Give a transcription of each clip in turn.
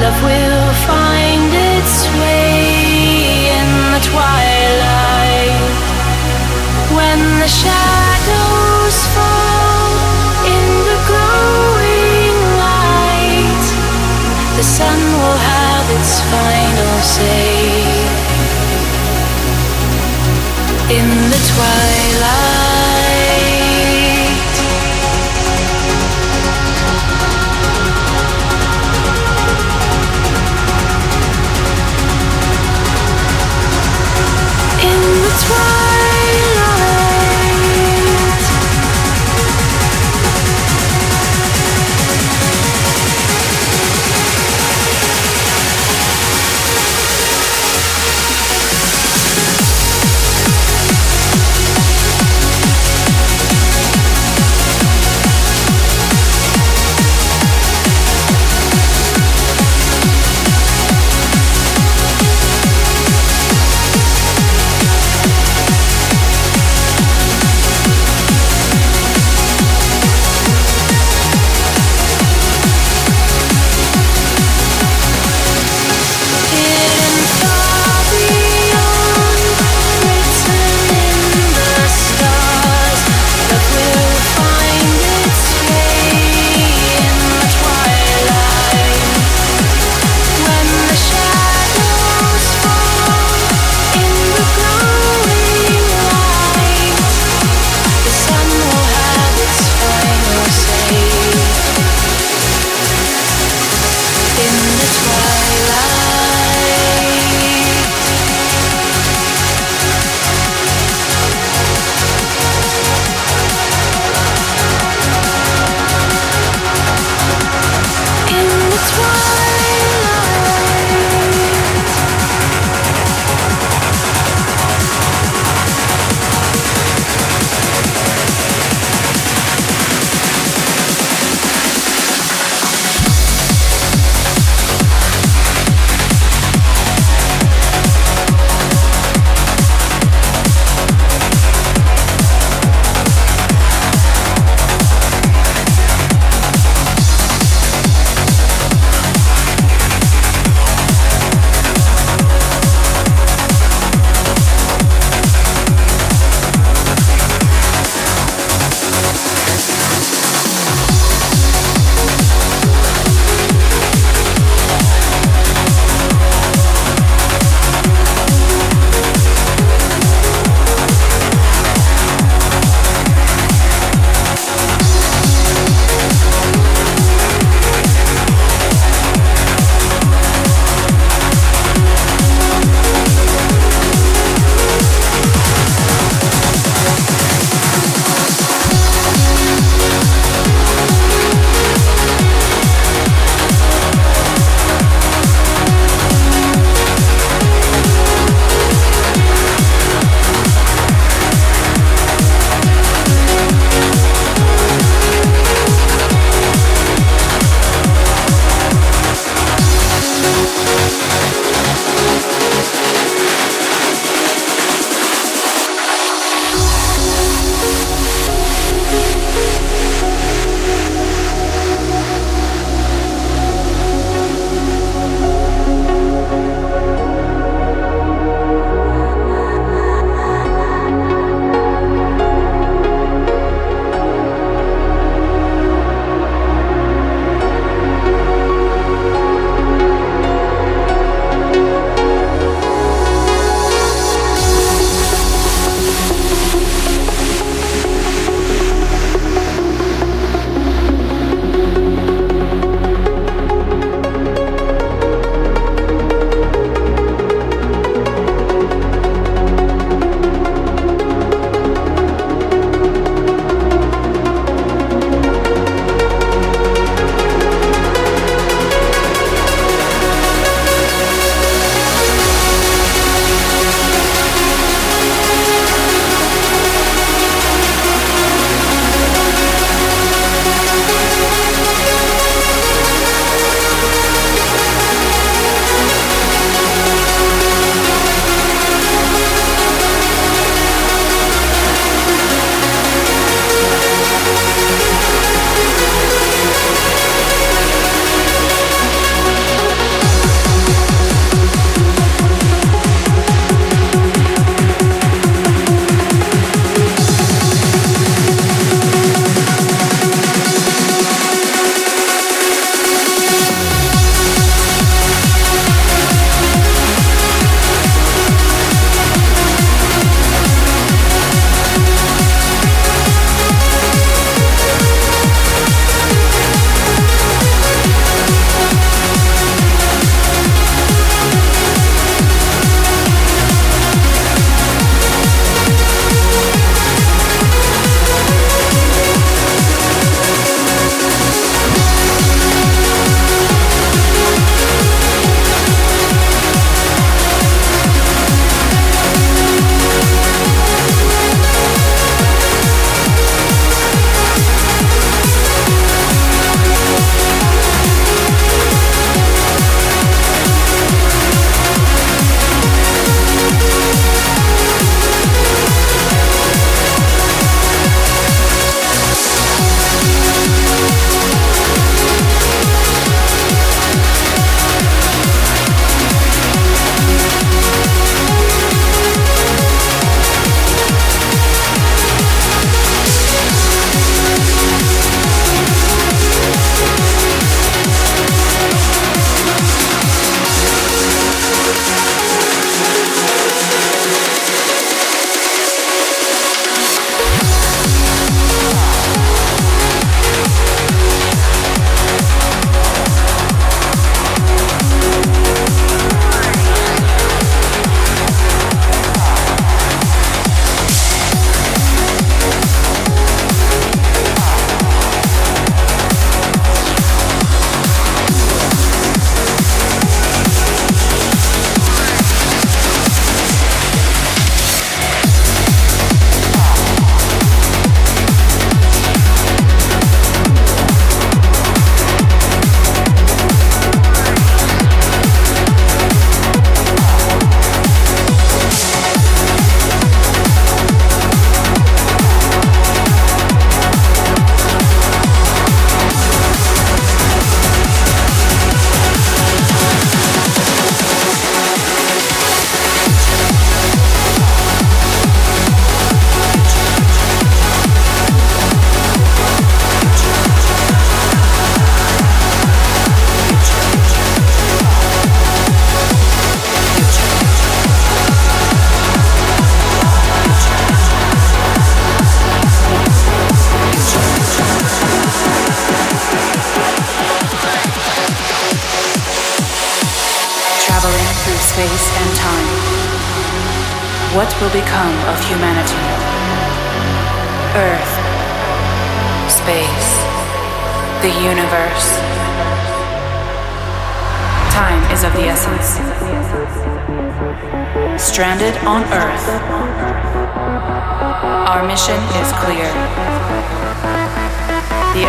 Love will find its way in the twilight when the shadows fall in the glowing light. The sun will have its final say in the twilight. It's wrong.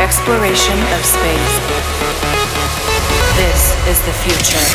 Exploration of space. This is the future.